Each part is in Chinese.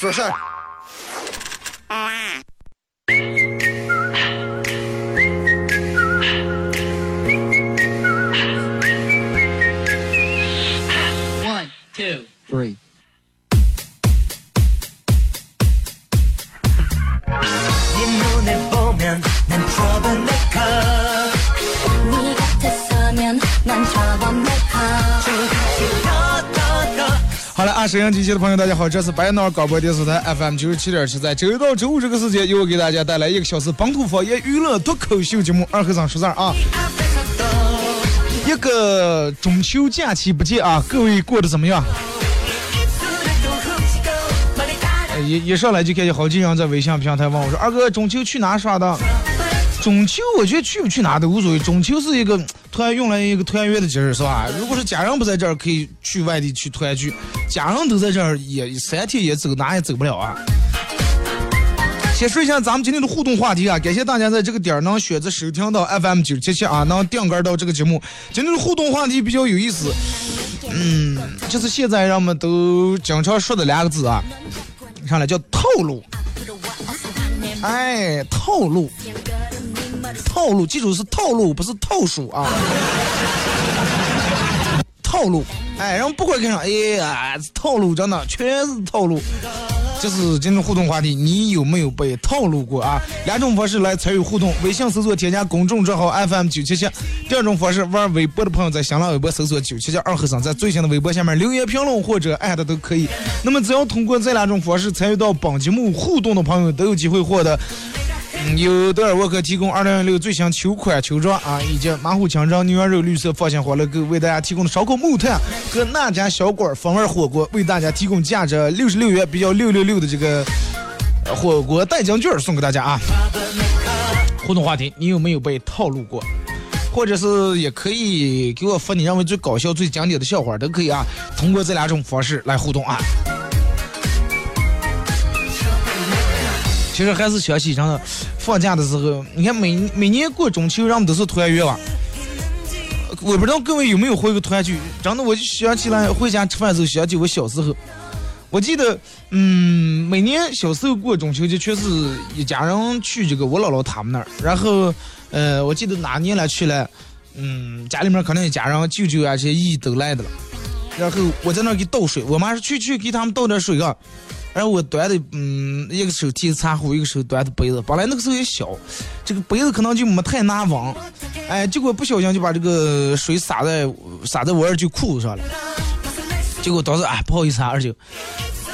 说大家好，这是白闹广播电视台 FM 九十七点七，在周一到周五这个时间，又给大家带来一个小时本土方言娱乐脱口秀节目《二和尚说事儿》啊。一个中秋假期不见啊，各位过得怎么样？一一上来就看见好几人在微信平台问我说：“二哥，中秋去哪耍的？”中秋我觉得去不去哪都无所谓，中秋是一个团用来一个团圆的节日，是吧？如果是家人不在这儿，可以去外地去团聚；家人都在这儿，也三天也走哪也走不了啊。先说一下咱们今天的互动话题啊，感谢大家在这个点儿能选择收听到 FM 九七七啊，能定格到这个节目。今天的互动话题比较有意思，嗯，就是现在人们都经常说的两个字啊，上来叫套路。哎，套路，套路，记住是套路，不是套数啊。套路，哎，然后不管跟上，哎呀，套路真的全是套路。这是今天互动话题，你有没有被套路过啊？两种方式来参与互动：微信搜索添加公众账号 FM 九七七；第二种方式，玩微博的朋友在新浪微博搜索九七七二和尚，在最新的微博下面留言评论或者艾特都可以。那么只要通过这两种方式参与到本节目互动的朋友，都有机会获得。嗯，由德尔沃克提供二零一六最新秋款秋装啊，以及马虎清蒸牛羊肉绿色放心欢乐购为大家提供的烧烤木炭和那家小馆风味火锅为大家提供价值六十六元比较六六六的这个火锅代金券送给大家啊。互动话题，你有没有被套路过？或者是也可以给我发你认为最搞笑、最经典的笑话，都可以啊。通过这两种方式来互动啊。其实还是想起真的，放假的时候，你看每每年过中秋，人们都是团圆吧。我不知道各位有没有回过团聚，真的我就想起来回家吃饭的时候，想起我小时候。我记得，嗯，每年小时候过中秋节，全是一家人去这个我姥姥他们那儿。然后，呃，我记得哪年来去了，嗯，家里面可能一家人舅舅啊这些姨都来的了。然后我在那儿给倒水，我妈说去去给他们倒点水啊。然后我端的，嗯，一个手提着茶壶，一个手端的杯子。本来那个时候也小，这个杯子可能就没太拿稳，哎，结果不小心就把这个水洒在洒在我二舅裤子上了。结果当时哎，不好意思啊，二舅。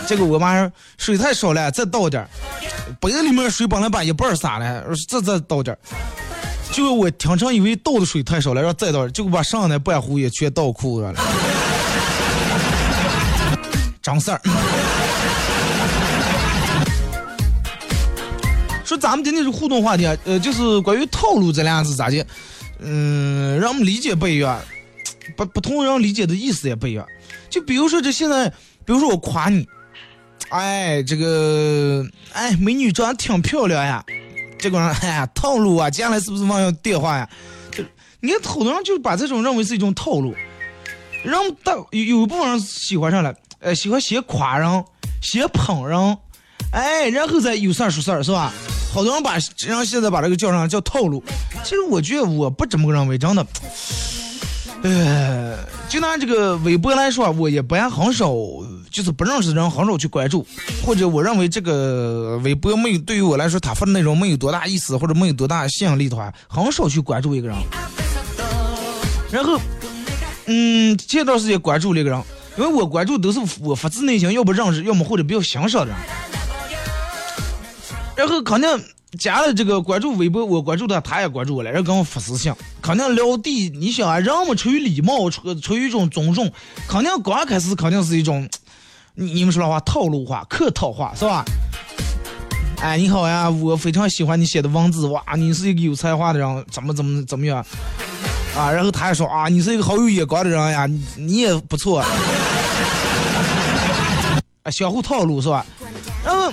结果我妈说水太少了，再倒点儿。杯子里面水本来把一半洒了，再再倒点儿。结果我听成以为倒的水太少了，然后再倒，结果把剩下的半壶也全倒裤子上了。张三儿。说咱们今天是互动话题啊，呃，就是关于套路这俩字咋的？嗯，让我们理解不一样，不不同人理解的意思也不一样。就比如说这现在，比如说我夸你，哎，这个，哎，美女长得挺漂亮呀，这个人，哎呀，套路啊，接下来是不是忘要电话呀？就你看，好多人就把这种认为是一种套路，让大有有一部分人喜欢上了，呃，喜欢先夸人，先捧人，哎，然后再有事儿说事儿，是吧？好多人把人现在把这个叫上叫套路，其实我觉得我不怎么认为，真的。呃，就拿这个微博来说，我也不爱很少，就是不认识的人很少去关注，或者我认为这个微博没有对于我来说，他发的内容没有多大意思，或者没有多大吸引力的话，很少去关注一个人。然后，嗯，前段时间关注了一个人，因为我关注都是我发自内心要不认识，要么或者比较欣赏的人。然后肯定加了这个关注微博，我关注他，他也关注我了，然后跟我发私信，肯定聊地。你想啊，人们出于礼貌，出出于一种尊重，肯定刚开始肯定是一种你们说的话套路话、客套话是吧？哎，你好呀，我非常喜欢你写的文字，哇，你是一个有才华的人，怎么怎么怎么样？啊，然后他还说啊，你是一个好有眼光的人呀，你你也不错。啊，相互套路是吧？然后，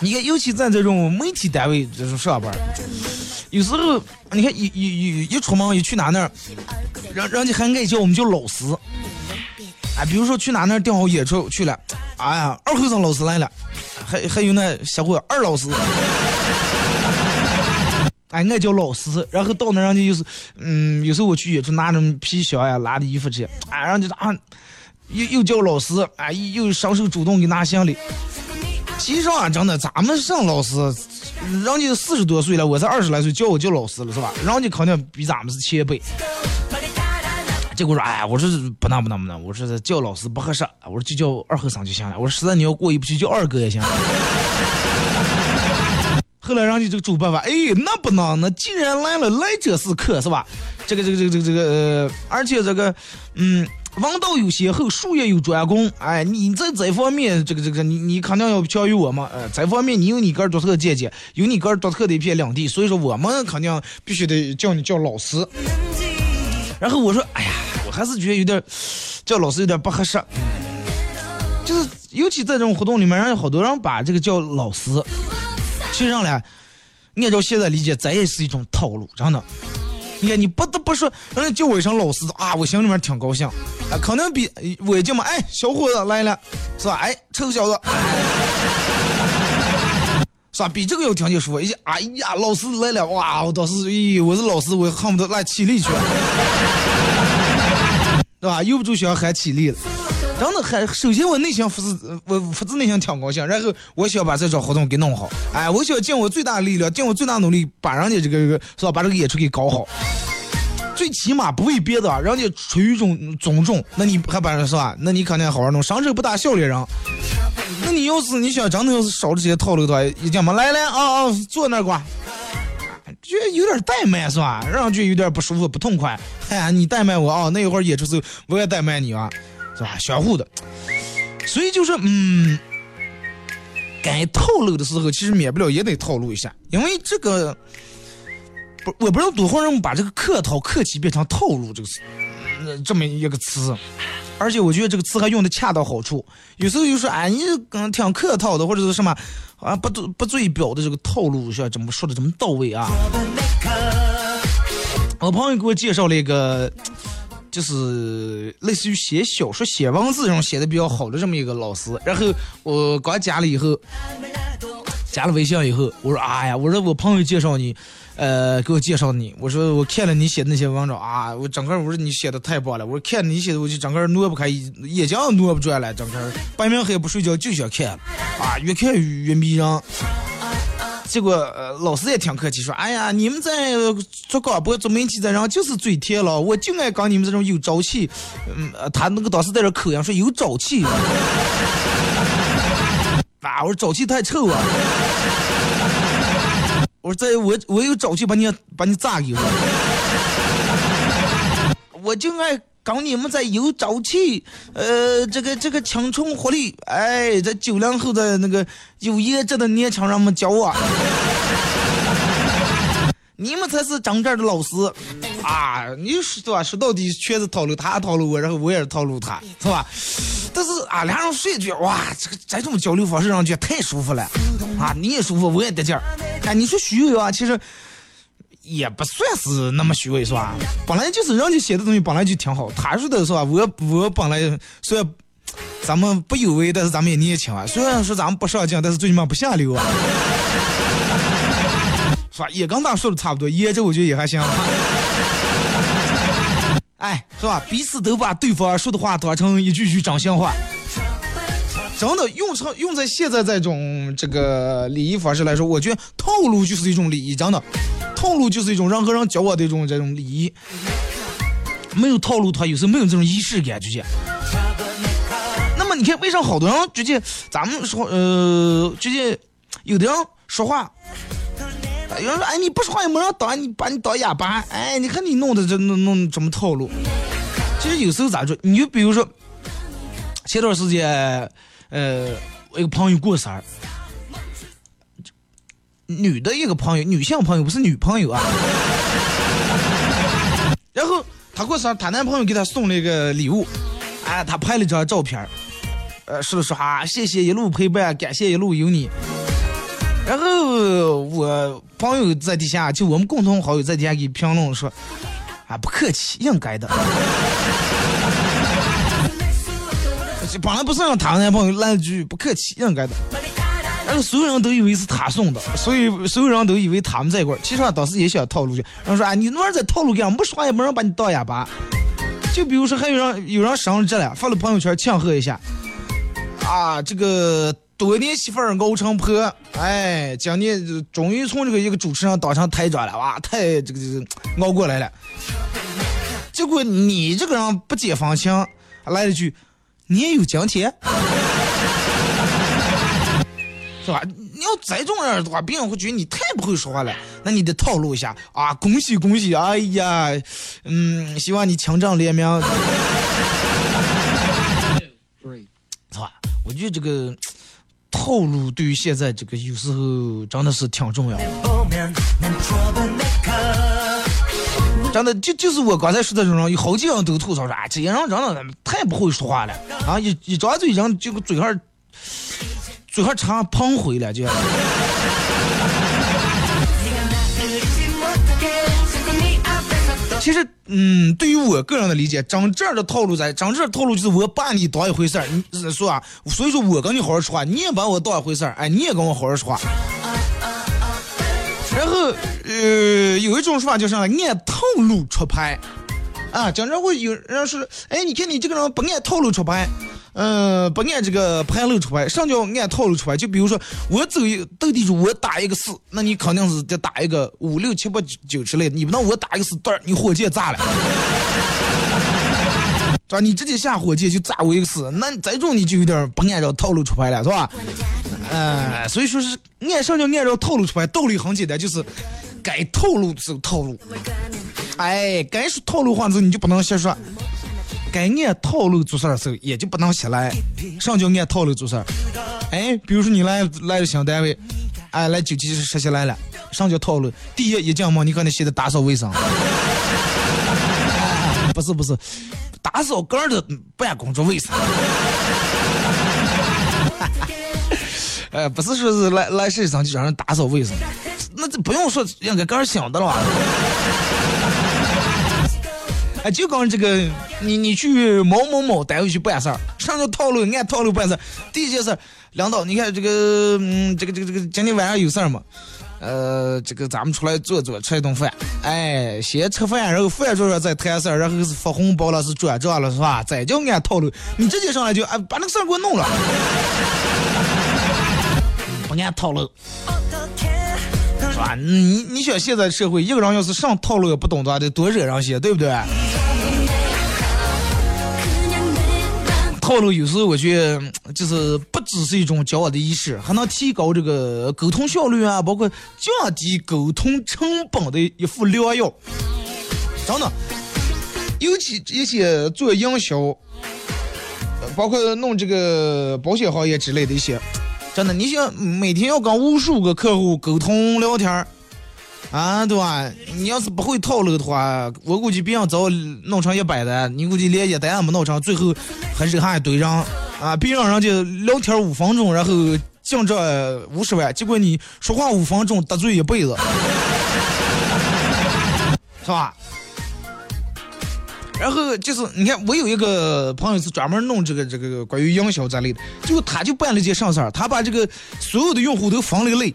你看，尤其在这种媒体单位这种上班，有时候你看一一一一出门一去哪那儿，人人家还爱叫我们叫老师。哎，比如说去哪那儿订好演出去了，哎呀，二后生老师来了，还还有那小伙二老师。哎，爱叫老师，然后到那人家就是，嗯，有时候我去演出拿着皮箱呀，拿的衣服去，哎，然后就啊，又又叫老师，哎，又双手主动给拿行李。其实啊，真的，咱们上老师，人家四十多岁了，我才二十来岁，叫我叫老师了是吧？人家肯定比咱们是前辈。结果说，哎，我说不能不能不能，我说叫老师不合适，我说就叫二后生就行了。我说实在你要过意不去，叫二哥也行。后来人家这个主办法，哎，那不能，那既然来了，来者是客，是吧？这个这个这个这个这个，而且这个，嗯，王道有先后，术业有专攻，哎，你在这方面，这个这个，你你肯定要强于我嘛，呃，这方面你有你个人独特的见解，有你个人独特的一片领地，所以说我们肯定必须得叫你叫老师。然后我说，哎呀，我还是觉得有点叫老师有点不合适，就是尤其在这种活动里面，让好多人把这个叫老师。其实上来，按照现在理解，这也是一种套路，真的。你看，你不得不说，人家叫我一声老师啊，我心里面挺高兴，啊，可能比我叫嘛，哎，小伙子来了，是吧？哎，臭小子，是吧？比这个要听就舒服一些。哎呀，老师来了，哇，我当时，咦，我是老师，我恨不得来起立去，对吧？又不就想喊起立了。真的还，首先我内心发自我发自内心挺高兴，然后我想把这场活动给弄好，哎，我想尽我最大的力量，尽我最大努力把人家这个这个是吧，把这个演出给搞好。最起码不为别的，人家出于一种尊重，那你还把人是吧？那你肯定好好弄，上手不打笑脸人。那你要是你想真的要是少这些套路的话，一讲嘛，来来啊啊，坐那儿觉得有点怠慢是吧？让人觉得有点不舒服不痛快。哎呀，你怠慢我啊，那一会儿演出时候我也怠慢你啊。是吧？相互的，所以就是，嗯，该套路的时候，其实免不了也得套路一下，因为这个，不，我不知道多少人把这个客套、客气变成套路这个词，这么一个词，而且我觉得这个词还用的恰到好处。有时候就说，哎，你嗯挺客套的，或者是什么啊，不不嘴表的这个套路，是怎么说的这么到位啊？我朋友给我介绍了一个。就是类似于写小说、写文字这种写的比较好的这么一个老师，然后我刚加了以后，加了微信以后，我说哎呀，我说我朋友介绍你，呃，给我介绍你，我说我看了你写的那些文章啊，我整个我说你写的太棒了，我说看你写的我就整个挪不开，眼睛挪不转了，整个白天黑不睡觉就想看，啊，越看越迷人。结果，呃，老师也挺客气，说：“哎呀，你们在做广播、做媒体的人就是嘴甜了，我就爱搞你们这种有朝气。”嗯，他那个当时在这口音说有朝气，啊，我说朝气太臭啊！我说这我我有朝气把你把你炸给我，我就爱。搞你们在有朝气，呃，这个这个青春活力，哎，这九零后的那个有颜值的年轻人们教我，你们才是真正的老师啊！你说吧？说到底全是套路，他套路我，然后我也是套路他，是吧？但是啊，两人说一句，哇，这个这种交流方式上去太舒服了啊！你也舒服，我也得劲儿。哎，你说虚伪啊？其实。也不算是那么虚伪，是吧？本来就是人家写的东西本来就挺好。他说的是吧？我我本来虽然咱们不有为，但是咱们也年轻啊。虽然说咱们不上镜，但是最起码不下流啊，是吧？也跟他说的差不多，也这我觉得也还行。哎，是吧？彼此都把对方说的话当成一句句真心话。真的用成用在现在这种这个礼仪方式来说，我觉得套路就是一种礼仪，真的，套路就是一种人和人交往的一种这种礼仪。没有套路，他有时候没有这种仪式感，直接。那么你看，为啥好多人直接咱们说呃，直接有的人说话，有人说哎你不说话也没人当，你把你当哑巴，哎你看你弄的这弄弄怎么套路？其实有时候咋说，你就比如说。前段时间，呃，我一个朋友过生日，女的一个朋友，女性朋友不是女朋友啊。然后她过生日，她男朋友给她送了一个礼物，哎，她拍了张照片，呃，说了说啊，谢谢一路陪伴，感谢一路有你。然后我朋友在底下，就我们共同好友在底下给评论说，啊，不客气，应该的。本来不是让她男朋友来一句不客气，应该的。然后所有人都以为是他送的，所以所有人都以为他们在一块儿。其实当时也想套路去，然后说啊，你那在套路干啥？不说话也没人把你当哑巴。就比如说还有人有人生日了，发了朋友圈庆贺一下，啊，这个多年媳妇儿熬成婆，哎，今年终于从这个一个主持人当成台长了，哇，太这个这个熬过来了。结果你这个人不解风情，来了句，你也有今天。是吧？你要再这样的话，别人会觉得你太不会说话了。那你得套路一下啊！恭喜恭喜！哎呀，嗯，希望你强壮联名，是吧？我觉得这个套路对于现在这个有时候真的是挺重要。真的就就是我刚才说的这种，有好几个人都吐槽说，啊，这些人真的太不会说话了啊！一一张嘴，人这个嘴上。嘴上长胖回了就。其实，嗯，对于我个人的理解，张这的套路在，张这的套路就是我把你当一回事儿，你说啊，所以说我跟你好好说话，你也把我当一回事儿，哎，你也跟我好好说话。然后，呃，有一种说法就是按套路出牌，啊，经常会有人说，哎，你看你这个人不按套路出牌。嗯，不按这个牌路出牌，什么叫按套路出牌？就比如说我走一斗地主，我打一个四，那你肯定是得打一个五六七八九九之类的。你不能我打一个四段，你火箭炸了，是吧？你直接下火箭就炸我一个四，那这种你就有点不按照套路出牌了，是吧？嗯，所以说是按什么叫按照套路出牌？道理很简单，就是该套路走套路，哎，该说套路话时候你就不能瞎说。该按套路做事的时候，也就不能瞎来。上叫按套路做事？哎，比如说你来来了新单位，哎，来九七实习来了，什叫套路？第一，一进门你可能先得打扫卫生。不是不是，打扫个人的办公桌卫生。哎，不是说是来来实习生就让人打扫卫生，那这不用说，应该个人想的了。哎，就刚这个，你你去某某某单位去办事儿，上个套路按套路办事儿。第一件事，领导，你看这个，嗯，这个这个这个，今天晚上有事儿吗？呃，这个咱们出来坐坐，吃一顿饭。哎，先吃饭，然后饭桌上再谈事儿，然后是发红包了，是转账了，是吧？再叫按套路，你直接上来就哎，把那个事儿给我弄了，不按套路。是吧？你你想现在社会，一个人要是上套路也不懂的话，得多惹人些，对不对？套路有时候我觉得就是不只是一种交往的仪式，还能提高这个沟通效率啊，包括降低沟通成本的一副良药。真的，尤其一些做营销，包括弄这个保险行业之类的一些。真的，你想每天要跟无数个客户沟通聊天儿，啊，对吧？你要是不会套路的话，我估计别人早弄成一百单，你估计连一单也没弄成，最后还是还一堆人啊！别让人家聊天五分钟，然后净赚五十万，结果你说话五分钟得罪一辈子，是吧？然后就是你看，我有一个朋友是专门弄这个这个关于营销之类的，就他就办了件上事儿，他把这个所有的用户都分了类，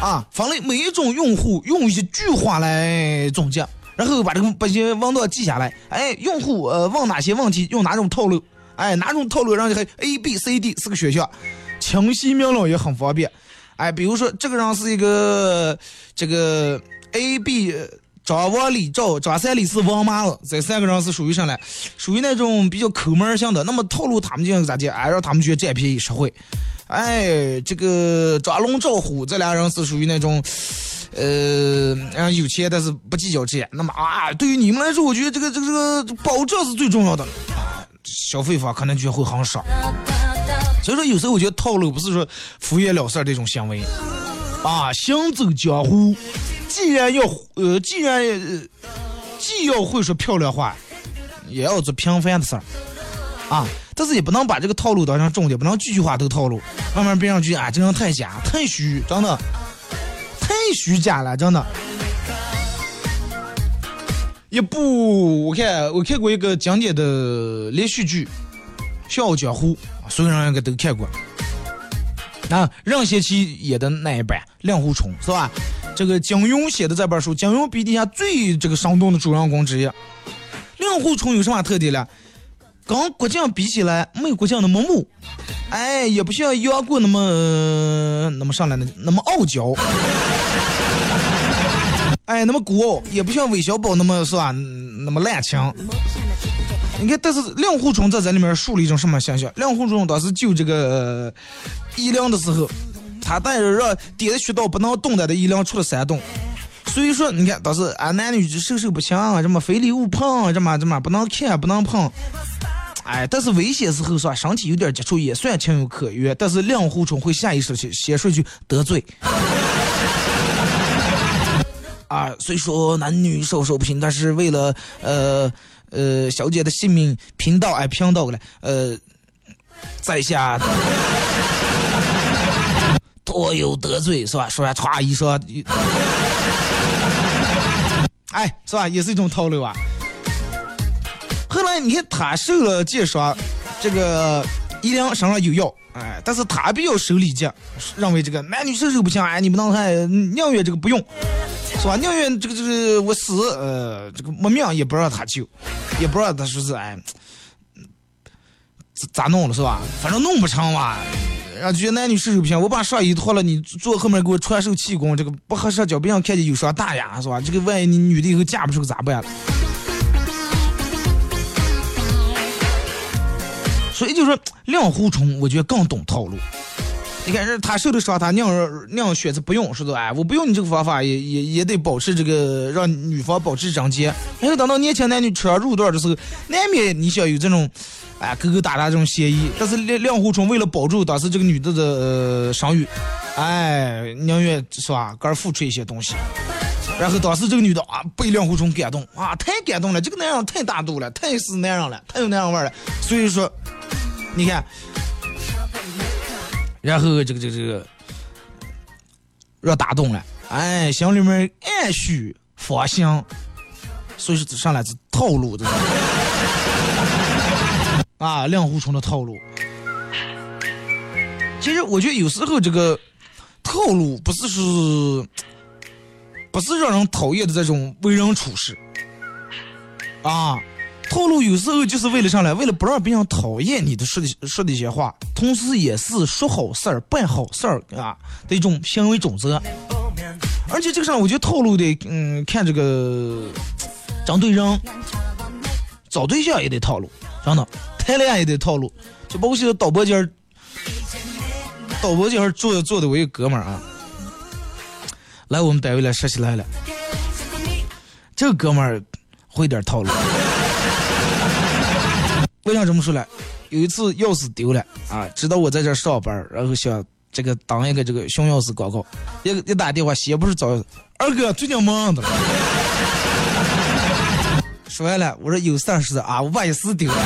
啊，分类每一种用户用一句话来总结，然后把这个把些文档记下来，哎，用户呃问哪些问题用哪种套路，哎，哪种套路让你还 A B C D 四个选项，清晰明了也很方便，哎，比如说这个人是一个这个 A B。张王李赵张三李四王麻子，这三个人是属于啥呢？属于那种比较抠门儿型的。那么套路他们就咋地？哎，让他们去占便宜实惠。哎，这个抓龙赵虎这俩人是属于那种，呃，有钱但是不计较钱。那么啊，对于你们来说，我觉得这个这个这个保障是最重要的。啊消费方可能就会很少。所以说，有时候我觉得套路不是说敷衍了事这种行为啊，行走江湖，既然要呃，既然、呃、既要会说漂亮话，也要做平凡的事儿啊。但是也不能把这个套路当成重点，不能句句话都套路，慢慢变上去啊，这人太假、太虚，真的太虚假了，真的。一部我看我看过一个经典的连续剧《笑傲江湖》，所有人应该都看过。啊，任贤齐演的那一版令狐冲是吧？这个金庸写的这本书，金庸笔底下最这个生动的主人公之一。令狐冲有什么特点呢？跟郭靖比起来，没有郭靖那么木，哎，也不像杨过那么、那么上来的那么傲娇，哎，那么孤傲，也不像韦小宝那么是吧，那么滥情。你看，但是令狐冲在这里面树立一种什么形象？令狐冲当时救这个呃夷陵的时候，他带着让点的穴道不能动弹的夷陵出了山洞。所以说，你看当时啊，男女授受不亲啊，什么非礼勿碰，什么什么不能看，不能碰。哎，但是危险时候是吧，身体有点接触也算情有可原。但是令狐冲会下意识去先说句得罪。啊，虽说男女授受不亲，但是为了呃呃小姐的性命贫道哎贫道了，呃，在下多有得罪是吧？说完歘一说，哎是吧？也是一种套路啊。后来你看他受了箭伤，这个夷陵身上有药，哎，但是他比较守礼节，认为这个男女授受不亲，哎，你不能还宁愿这个不用，是吧？宁愿这个这个我死，呃，这个没命也不让他救，也不让他说是哎，咋咋弄了是吧？反正弄不成吧。后觉得男女授受不亲，我把上衣脱了，你坐后面给我传授气功，这个不合适，脚别让看见有伤大牙是吧？这个万一你女的以后嫁不出去咋办？所以就说令狐冲，我觉得更懂套路。你看，这他受的伤，他宁宁选择不用，说的哎，我不用你这个方法，也也也得保持这个让女方保持贞洁。然后等到年轻男女扯上入段的时候，难免你想有这种，哎，勾勾搭搭这种嫌疑。但是令令狐冲为了保住当时这个女的的、呃、声誉，哎，宁愿是吧，个儿付出一些东西。然后当时这个女的啊，被令狐冲感动啊，太感动了，这个男人太大度了，太是男人了，太有男人味了。所以说，你看，然后这个这个这个让打动了，哎，心里面暗许芳心，所以说上来是套路的啊，令狐冲的套路。其实我觉得有时候这个套路不是是。不是让人讨厌的这种为人处事，啊，套路有时候就是为了上来，为了不让别人讨厌你的说的说的一些话，同时也是说好事儿、办好事儿啊的一种行为准则。而且这个上，我觉得套路得，嗯，看这个针对人，找对象也得套路，真的，谈恋爱也得套路。就包括现在导播间导播间坐着坐的我一个哥们儿啊。来我们单位来实习来了，这哥们儿会点套路。为啥这么说呢？有一次钥匙丢了啊，知道我在这上班，然后想这个当一个这个熊钥匙广告，一一打电话，先不是找二哥最近忙的。说完了，我说有事儿是啊，我把钥匙丢了。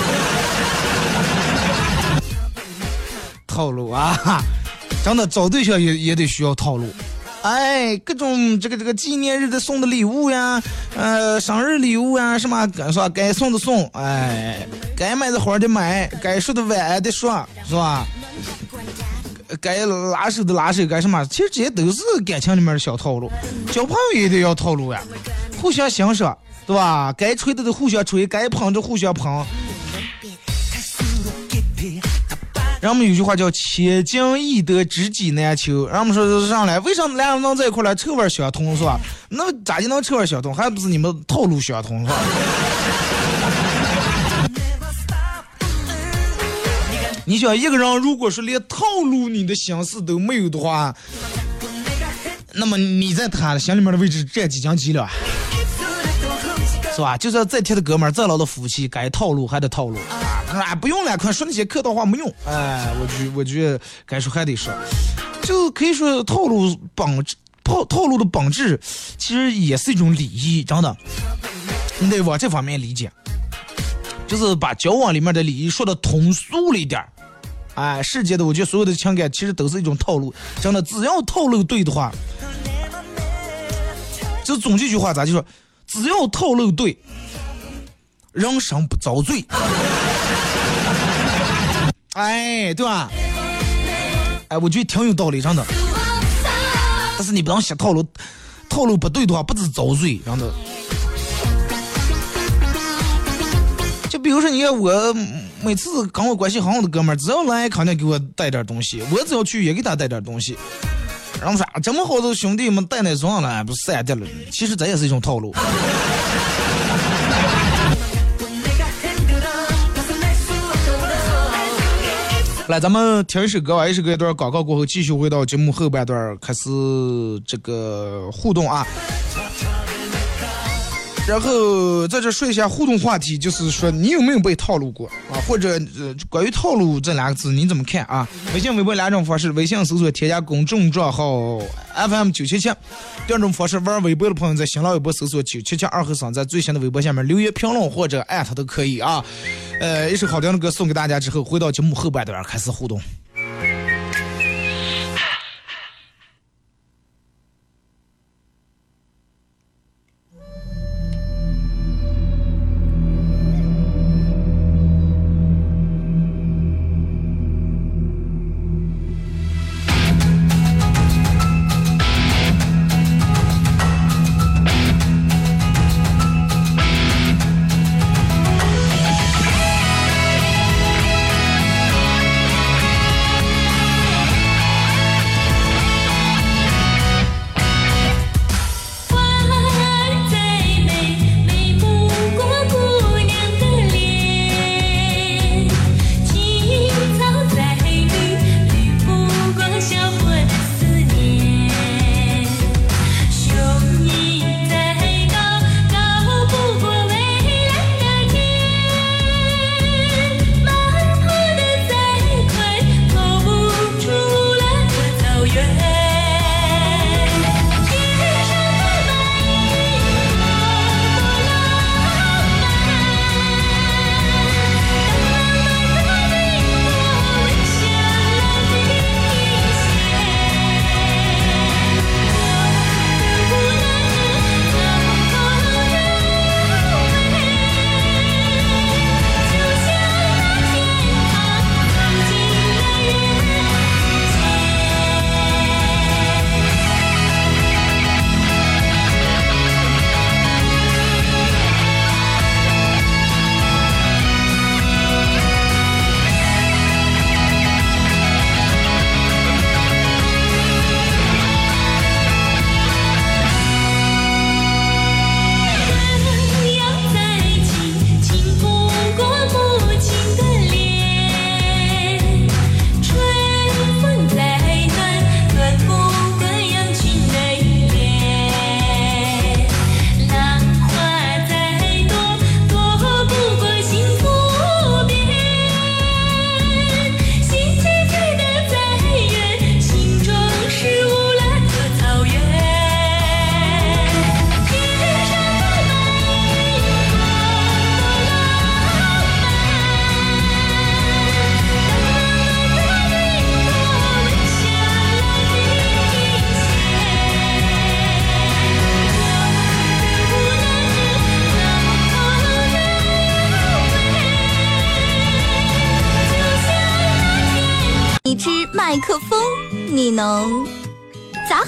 套路啊，真的找对象也也得需要套路。哎，各种这个这个纪念日的送的礼物呀，呃，生日礼物呀，什么该说该送的送，哎，该买的花的买，该说的晚的说，是吧？该拉手的拉手，该什么？其实这些都是感情里面的小套路。交朋友也得要套路呀，互相欣赏，对吧？该吹的都互相吹，该捧的互相捧。人们有句话叫“千金易得，知己难求”。人们说是上来，为啥俩人能在一块来，臭味相同是吧？那咋就能臭味相同？还不是你们套路相同是吧？你想一个人如果说连套路你的心思都没有的话，那么你在他心里面的位置占几斤几两？是吧？就算再铁的哥们儿，再老的夫妻，该套路还得套路啊。不用了，快说那些客套话没用。哎，我觉我觉得该说还得说，就可以说套路本，套套路的本质其实也是一种礼仪，真的，你得往这方面理解，就是把交往里面的礼仪说的通俗了一点儿。哎，世界的，我觉得所有的情感其实都是一种套路，真的，只要套路对的话，就总这句话咋就说，只要套路对，人生不遭罪。哎，对吧？哎，我觉得挺有道理，真的。但是你不能写套路，套路不对的话，不止遭罪，真的。就比如说，你看我每次跟我关系很好的哥们儿，只要来肯定给我带点东西，我只要去也给他带点东西。然后说这么好的兄弟们带那装了，不是散掉了？其实这也是一种套路。来，咱们听一首歌吧，一首歌一段广告过后，继续回到节目后半段，开始这个互动啊。然后在这说一下互动话题，就是说你有没有被套路过啊？或者呃，关于套路这两个字你怎么看啊？微信、微博两种方式，微信搜索添加公众账号 FM 九七七；第二种方式，玩微博的朋友在新浪微博搜索九七七二和尚，在最新的微博下面留言评论或者艾特都可以啊。呃，一首好听的歌送给大家之后，回到节目后半段开始互动。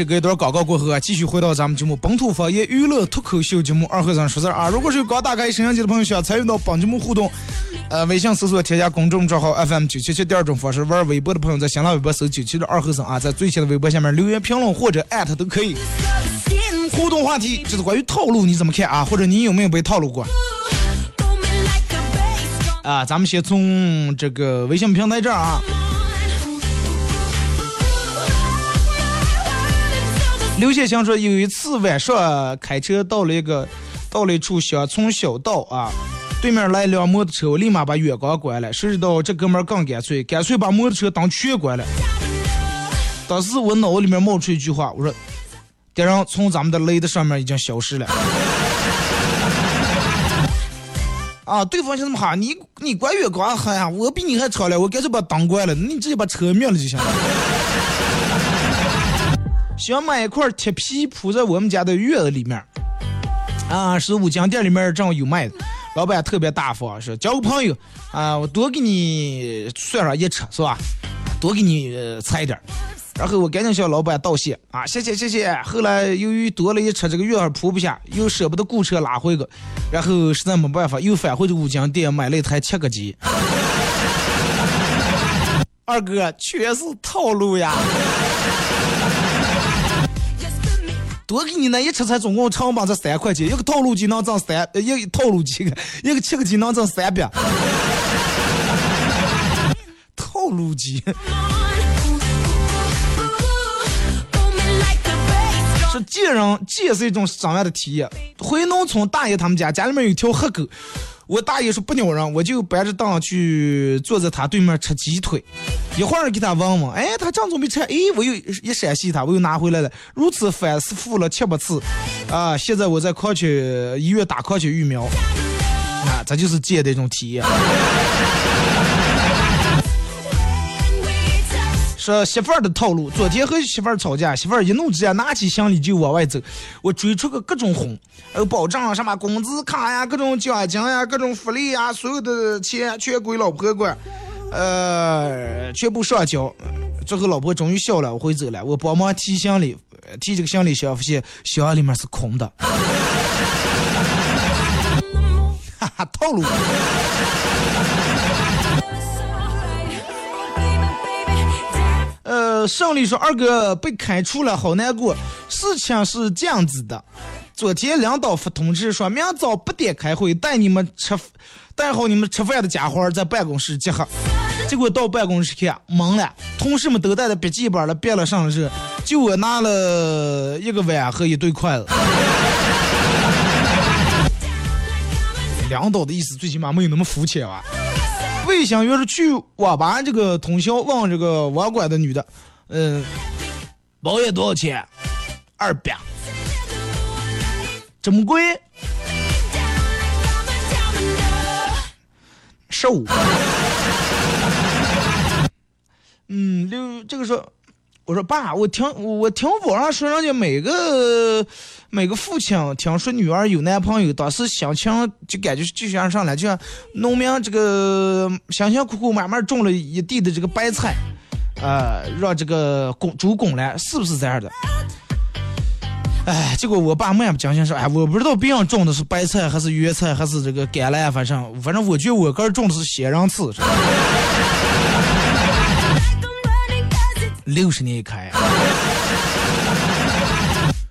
这个一段广告过后啊，继续回到咱们节目本土方言娱乐脱口秀节目二和尚说事儿啊。如果是有刚打开摄像机的朋友，需要参与到本节目互动，呃，微信搜索添加公众账号 FM 九七七，第二种方式玩微博的朋友在新浪微博搜九七的二和尚啊，在最新的微博下面留言评论或者艾特都可以。互动话题就是关于套路你怎么看啊？或者你有没有被套路过？啊，咱们先从这个微信平台这儿啊。刘先生说，有一次晚上开车到了一个到了一处乡村小道啊，对面来一辆摩托车，我立马把远光关了。谁知道这哥们更干脆，干脆把摩托车灯全关了。当时我脑子里面冒出一句话，我说：“敌人从咱们的雷的上面已经消失了。”啊，对方就这么喊你，你关远光喊呀，我比你还吵了，我干脆把灯关了，你直接把车灭了就行了。想买一块铁皮铺在我们家的院子里面，啊，是五金店里面正好有卖的，老板特别大方，说交个朋友啊，我多给你算上一车是吧？多给你呃裁一点。然后我赶紧向老板道谢啊，谢谢谢谢。后来由于多了一车，这个院儿铺不下，又舍不得雇车拉回个，然后实在没办法，又返回这五金店买了一台切割机。二哥全是套路呀！多给你那一吃才总共成本才三块钱，一个套路鸡能挣三，呃一个套路鸡个一个七个鸡能挣三百。套路鸡是见人见是一种什么样的体验？回农村大爷他们家家里面有条黑狗，我大爷说不鸟人，我就搬着凳去坐在他对面吃鸡腿，一会儿给他问问，哎，他正准备吃，哎，我又一闪系他，我又拿回来了，如此反复了七八次，啊，现在我在矿区医院打矿区疫苗，啊，这就是见的一种体验。说媳妇儿的套路，昨天和媳妇儿吵架，媳妇儿一怒之下拿起行李就往外走，我追出个各种哄，还有保障什么工资卡呀、各种奖金呀、各种福利呀，所有的钱全归老婆管，呃，全部上交。最后老婆终于笑了，我回走了，我帮忙提行李，提这个行李箱，发现箱里面是空的，哈哈，套路。胜利说二哥被开除了，好难过。事情是这样子的，昨天领导发通知说，明早八点开会，带你们吃，带好你们吃饭的家伙在办公室集合。结果到办公室去，懵了，同事们都带着笔记本了，别了上热，就我拿了一个碗和一对筷子。领导的意思最起码没有那么肤浅吧。魏想约是去网吧这个通宵问这个网管的女的，嗯，包月多少钱？二百。这么贵？十五。嗯，六这个说，我说爸，我听我听网上说人家每个每个父亲听说女儿有男朋友，当时心情就感觉就像上来，就像农民这个辛辛苦苦慢慢种了一地的这个白菜，呃，让这个公主拱来，是不是这样的？哎，结果我爸漫不经心说，哎，我不知道别人种的是白菜还是圆菜还是这个甘蓝，反正反正我觉得我个人种的是仙人刺。六十年一开。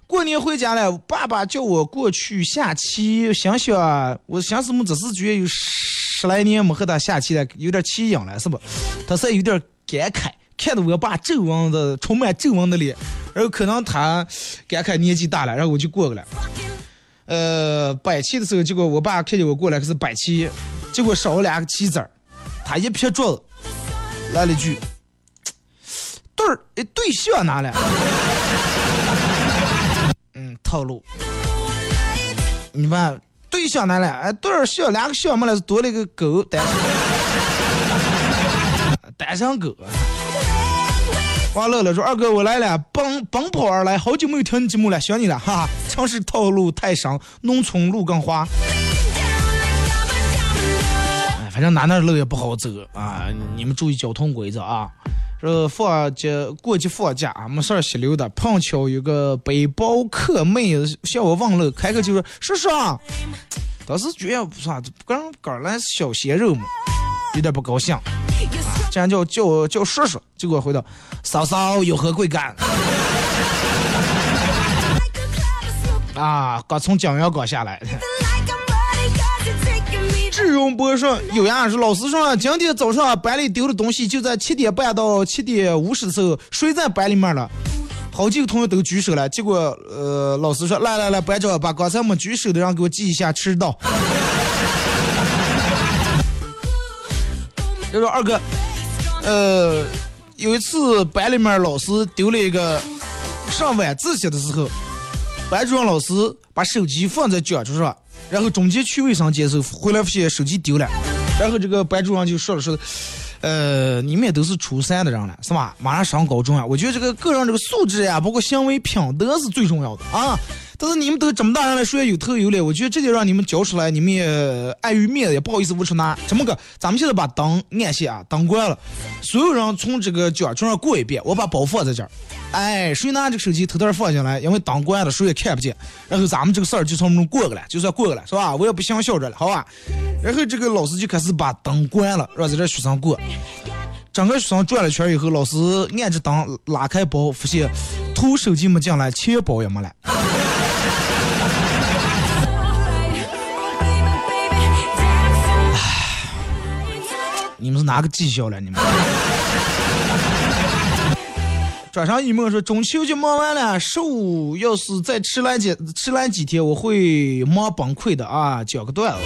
过年回家了，爸爸叫我过去下棋，想想我想什么，只是觉得有十来年没和他下棋了，有点气痒了，是不？他是有点感慨，看着我爸皱纹的充满皱纹的脸，然后可能他感慨年纪大了，然后我就过去了。呃，摆棋的时候，结果我爸看见我过来，可是摆棋，结果少了两个棋子儿，他一撇桌子，来了一句。对儿，哎，对象拿来，嗯，套路。你们对象拿来，哎，对儿小两个小么来，多了一个狗，单身单身狗。王乐乐说：“二哥，我来了，奔奔跑而来，好久没有听你节目了，想你了，哈哈。城市套路太深，农村路更滑。哎，反正哪哪路也不好走啊，你们注意交通规则啊。”说放假过节放假啊没事儿闲溜达，碰巧有个背包客妹向我问路，开口就说：“叔叔。”当时觉得不啥，刚刚来小鲜肉嘛，有点不高兴。竟然叫叫我叫叔叔，结果回到嫂嫂有何贵干？啊，刚从江阳港下来。志荣博说：“有呀，是老师说今天早上班里丢的东西就在七点半到七点五十的时候谁在班里面了。好几个同学都举手了，结果呃，老师说来来来，班长把刚才没举手的人给我记一下迟到。就说二哥，呃，有一次班里面老师丢了一个上晚自习的时候，班主任老师把手机放在讲桌上。”然后中间去卫生间时候，回来发现手机丢了，然后这个班主任就说了说，呃，你们也都是初三的人了，是吧？马上上高中啊，我觉得这个个人这个素质呀，包括行为品德是最重要的啊。但是你们都这么大人了，说有头有脸，我觉得这点让你们教出来，你们也碍于面子，也不好意思无处拿。这么个，咱们现在把灯按下啊，灯关了，所有人从这个讲桌上过一遍，我把包放在这儿。哎，谁拿这个手机偷偷放进来，因为灯关了，谁也看不见。然后咱们这个事儿就从中过个了，就算过个了，是吧？我也不想笑着了，好吧？然后这个老师就开始把灯关了，让在这学生过。整个学生转了圈以后，老师按着灯拉开包，发现偷手机没进来，钱包也没了。你们是哪个技校了？你们？转上一梦说中秋节忙完了，十五要是再迟来几迟来几天，我会忙崩溃的啊！讲个段子。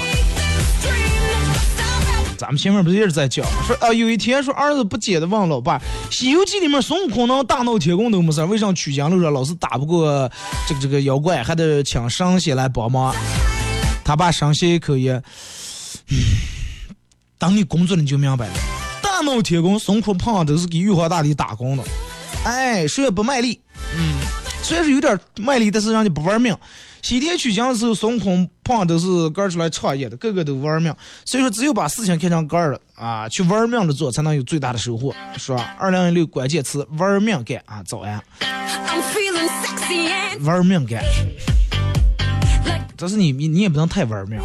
咱们前面不是一直在讲吗？说啊，有一天说儿子不解的问老爸，《西游记》里面孙悟空能大闹天宫都没事，为啥取经路上老是打不过这个这个妖怪，还得请神仙来帮忙？他爸深吸一口烟，嗯。当你工作了，你就明白了。大闹天宫，孙悟空胖都是给玉皇大帝打工的。哎，谁也不卖力。嗯，虽然是有点卖力，但是让你不玩命。西天取经的时候，孙悟空胖都是干出来创业的，个个都玩命。所以说，只有把事情看成干了啊，去玩命的做，才能有最大的收获，是吧？二零一六关键词：玩命干啊！早安，玩命干。但是你你你也不能太玩命，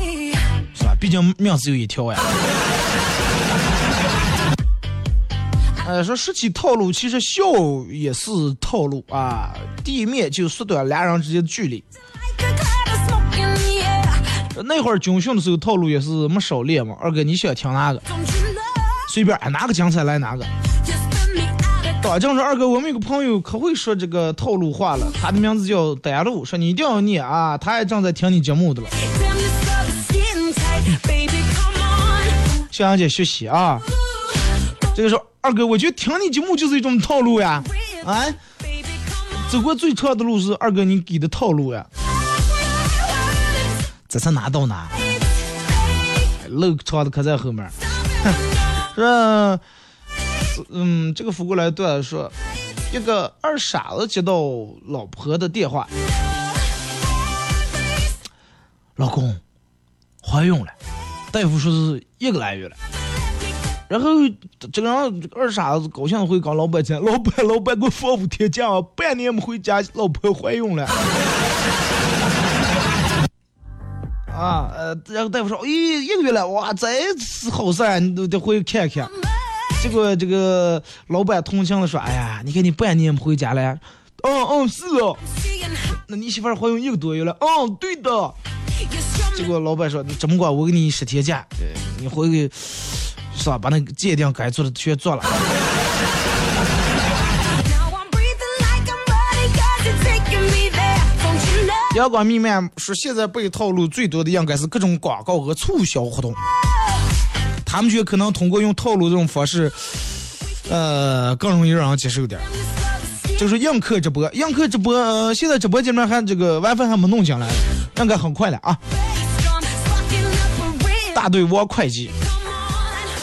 是吧？毕竟命只有一条呀。呃，说说起套路，其实笑也是套路啊。第一面就缩短俩人之间的距离。那会儿军训的时候，套路也是没少练嘛。二哥，你想听哪个？随便按，哪个精彩来哪个。打正说二哥，我们有个朋友可会说这个套路话了，他的名字叫丹路，说你一定要念啊，他也正在听你节目的了。向阳姐学习啊。这个说二哥，我觉得听你节目就是一种套路呀，啊，走过最长的路是二哥你给的套路呀，这是哪到哪？路长的可在后面。说，嗯，这个扶过来段说，一个二傻子接到老婆的电话，老公怀孕了，大夫说是一个来月了。然后这个人二傻子高兴回跟老板讲，老板 老板给我放五天假，半年没回家，老婆怀孕了。啊，呃，然后大夫说，咦，一个月了，哇，这是好事啊，你都得回去看看。结果这个老板同情的说，哎呀，你看你半年没回家了。嗯嗯，是哦。那你媳妇怀孕一个多月了。嗯，对的。结果老板说，你这么管，我给你十天假，你回去。是吧？把那个鉴定该做的全做了。阳光弥漫说，现在被套路最多的应该是各种广告和促销活动。他们觉得可能通过用套路这种方式，呃，更容易让人接受点。就是映客直播，映客直播，呃，现在直播间里面还这个 WiFi 还没弄进来，应该很快了啊。大队王会计。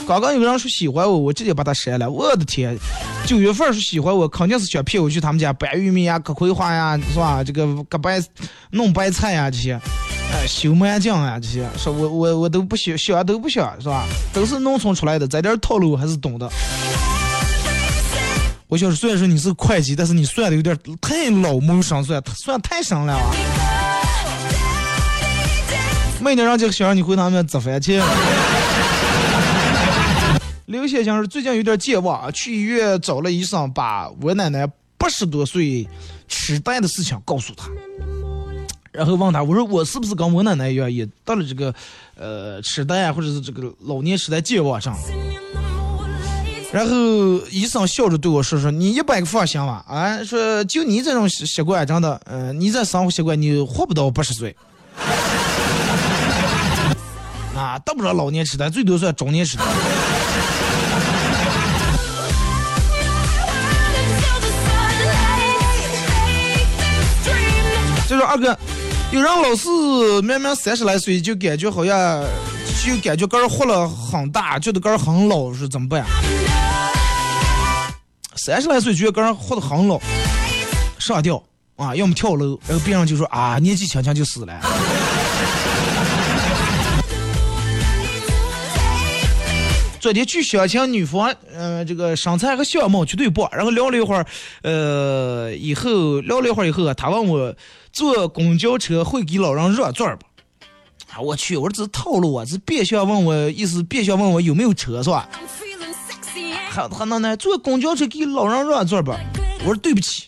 刚刚有个人说喜欢我，我直接把他删了。我的天，九月份说喜欢我，肯定是想骗我去他们家掰玉米呀、割葵花呀，是吧？这个割白、弄白菜呀这些，哎，修麻将呀这些，说我我我都不想，想都不想，是吧？都是农村出来的，这点套路我还是懂的。我想说，虽然说你是会计，但是你算的有点太老谋深算，算太深了啊！每年让这个想让你回他们折番茄。刘先生是最近有点健忘啊，去医院找了医生，把我奶奶八十多岁痴呆的事情告诉他，然后问他，我说我是不是跟我奶奶一样，也得了这个呃痴呆啊，或者是这个老年痴呆健忘症？然后医生笑着对我说：“说你一百个放心吧，啊，说就你这种习惯，真的，嗯、你这生活习惯，你活不到八十岁。”啊，得不了老年痴呆，最多算中年痴呆。二哥，有人老是明明三十来岁，就感觉好像就感觉个儿活了很大，觉得个儿很老，是怎么办？三十来岁觉得个儿活得很老，上吊啊，要么跳楼，然后别人就说啊，年纪轻轻就死了。昨天去相亲女方，呃，这个身材和相貌绝对棒，然后聊了一会儿，呃，以后聊了一会儿以后啊，他问我坐公交车会给老人让座不？啊，我去，我说这是套路啊，这变相问我意思，变相问我有没有车是吧？还还那呢坐公交车给老人让座吧？我说对不起，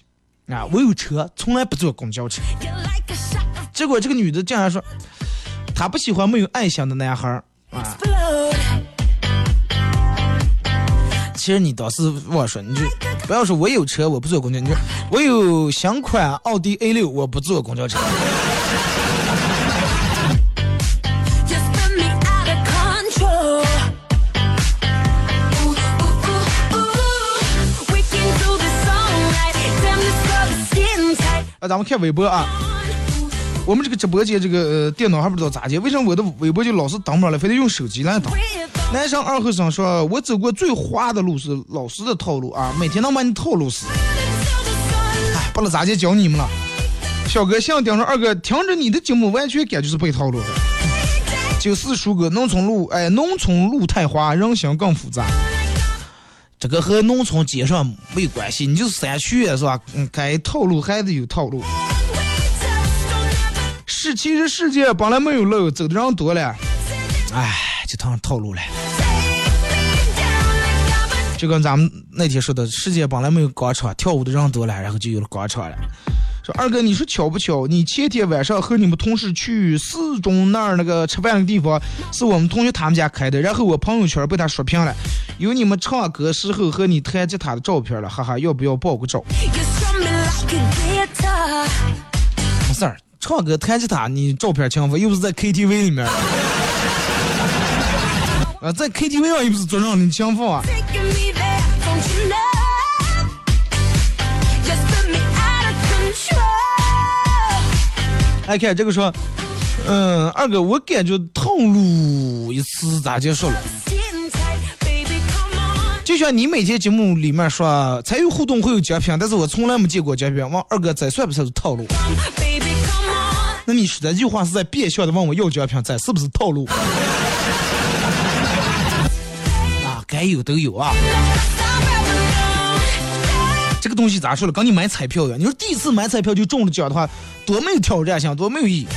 啊，我有车，从来不坐公交车。结果这个女的竟然说，她不喜欢没有爱心的男孩儿啊。其实你倒是我说，你就不要说我有车我不坐公交，你说我有新款奥迪 A 六我不坐公交车。啊，咱们看微博啊，我们这个直播间这个、呃、电脑还不知道咋接，为什么我的微博就老是登不上来，非得用手机来登？男生二和尚说，我走过最花的路是老师的套路啊，每天能把你套路死。哎，不知道咋接教你们了。小哥想顶上二哥，听着你的节目，完全感觉是被套路的。九四叔哥，农村路，哎，农村路太滑，人心更复杂。这个和农村街上没有关系，你就是山区是吧？嗯，该套路还得有套路。是，其实世界本来没有路，走的人多了，哎，就成套路了。就跟咱们那天说的，世界本来没有广场，跳舞的人多了，然后就有了广场了。说二哥，你说巧不巧？你前天晚上和你们同事去四中那儿那个吃饭那个地方，是我们同学他们家开的。然后我朋友圈被他刷屏了，有你们唱歌时候和你弹吉他的照片了，哈哈，要不要爆个照？没事儿，唱歌弹吉他你照片清风？又不是在 KTV 里面。啊，在 KTV 上又不是坐上你抢房啊。哎看这个说，嗯，二哥，我感觉套路一次咋结束了？就像你每天节目里面说参与互动会有奖品，但是我从来没见过奖品。问二哥，这算不算是套路？那你说这句话是在变相的问我要奖品，这是不是套路？啊，该有都有啊。这个东西咋说了？跟你买彩票一样，你说第一次买彩票就中了奖的话，多没有挑战性，多没有意义。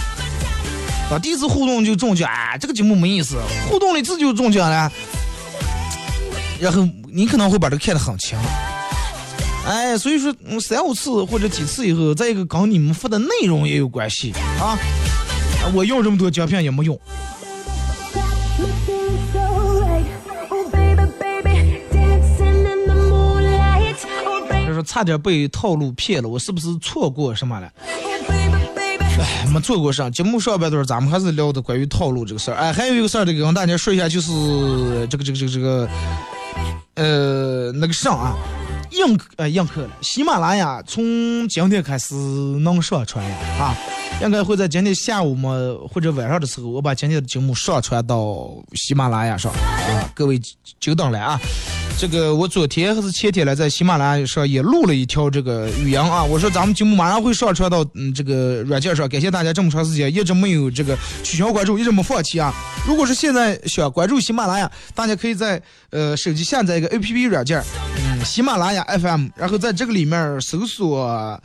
啊，第一次互动就中奖，啊，这个节目没意思。互动了一次就中奖了，然后你可能会把这个看得很轻。哎，所以说三五次或者几次以后，再一个跟你们发的内容也有关系啊。我要这么多奖品也没用。就是差点被套路骗了，我是不是错过什么了？哎，没错过啥。节目上半段咱们还是聊的关于套路这个事儿。哎，还有一个事儿得跟大家说一下，就是这个这个这个这个，呃，那个上啊，映呃映客了。喜马拉雅从今天开始能上传了啊，应该会在今天下午嘛或者晚上的时候，我把今天的节目上传到喜马拉雅上啊，各位久等了啊。这个我昨天还是前天来在喜马拉雅上也录了一条这个语音啊，我说咱们节目马上会上传到嗯这个软件上，感谢大家这么长时间一直没有这个取消关注，一直没放弃啊。如果是现在想关注喜马拉雅，大家可以在呃手机下载一个 A P P 软件，喜马拉雅 FM，然后在这个里面搜索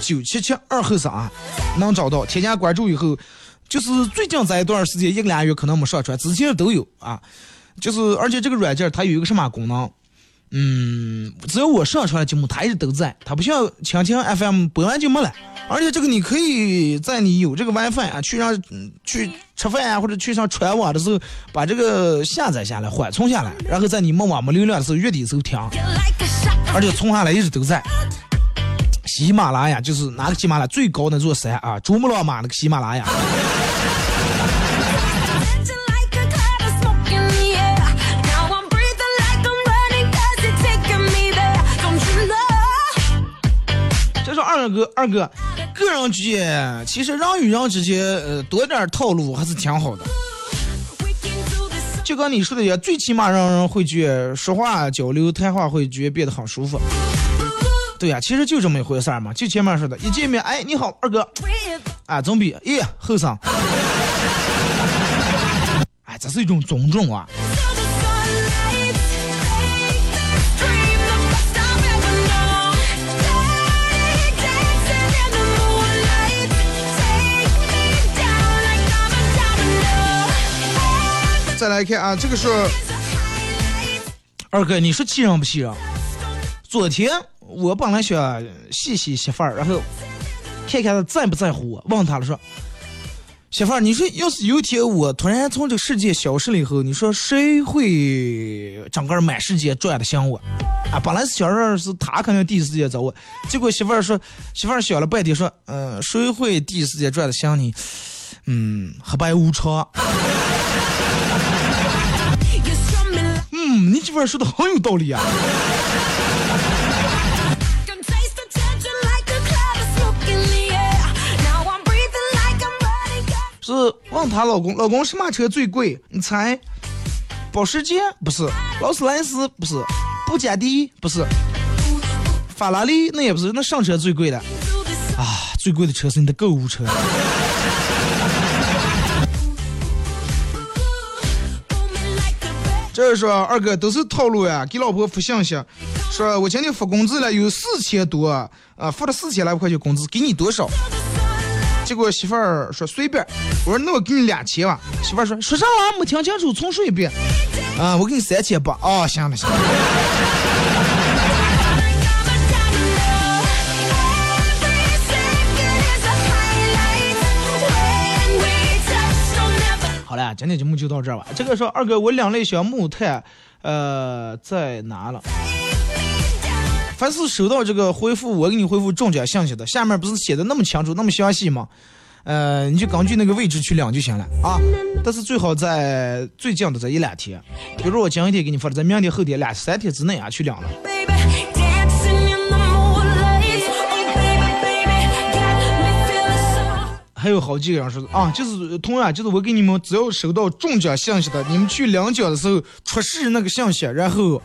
九七七二后生，能找到。添加关注以后，就是最近这一段时间一个俩月可能没上传，之前都有啊。就是而且这个软件它有一个什么功能？嗯，只要我上传的节目，它一直都在，它不像蜻蜓 FM 播完就没了。而且这个你可以在你有这个 WiFi 啊，去上去吃饭啊，或者去上传网的时候，把这个下载下来，缓冲下来，然后在你没网没流量的时候，月底时候听，而且存下来一直都在。喜马拉雅就是哪个喜马拉雅最高那座山啊，珠穆朗玛那个喜马拉雅。二哥，二哥，个人之间，其实人与人之间，呃，多点套路还是挺好的。就跟你说的一样，最起码让人会觉说话交流谈话会觉得变得很舒服。对呀、其实就这么一回事儿嘛。就前面说的，一见面，哎，你好，二哥，啊，总比，咦，后生，哎，这是一种尊重啊。来看啊，这个是二哥，你说气人不气人？昨天我本来想谢谢媳妇儿，然后看看她在不在乎我，问她了说：“媳妇儿，你说要是有一天我突然从这个世界消失了以后，你说谁会整个满世界转的想我？”啊，本来是想着是他肯定第一时间找我，结果媳妇儿说，媳妇儿想了半天说：“嗯、谁会第一时间转的想你？嗯，黑白无常。”这边说的很有道理啊。是问她老公，老公什么车最贵？你猜？保时捷不是，劳斯莱斯不是，布加迪不是，法拉利那也不是，那上车最贵的啊，最贵的车是你的购物车。这是说二哥都是套路呀，给老婆发信息，说我今天发工资了，有四千多，啊，发了四千来块钱工资，给你多少？结果媳妇儿说随便，我说那我给你两千吧。媳妇儿说说啥玩意儿没听清楚，重说一遍。啊，我给你三千八。哦，行了行了。好了，今天节目就到这儿吧。这个说二哥，我两类小木炭，呃，在哪了？凡是收到这个回复，我给你回复中奖信息的，下面不是写的那么清楚、那么详细吗？呃，你就根据那个位置去领就行了啊。但是最好在最近的这一两天，比如我今天给你发的，在明天、后天两三天之内啊去领了。还有好几个人说啊，就是同样就是我给你们只要收到中奖信息的，你们去领奖的时候出示那个信息，然后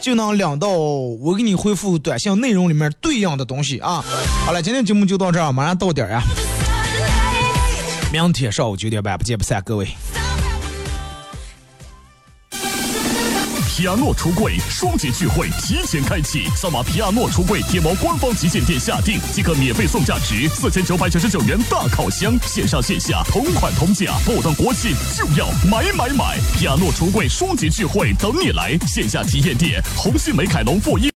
就能领到我给你回复短信内容里面对应的东西啊。好了，今天节目就到这儿，马上到点儿呀，明天上午九点半不见不散，各位。皮亚诺橱柜双节聚会提前开启，扫码皮亚诺橱柜天猫官方旗舰店下定即可免费送价值四千九百九十九元大烤箱，线上线下同款同价，不等国庆就要买买买！皮亚诺橱柜双节聚会等你来，线下体验店红星美凯龙负一。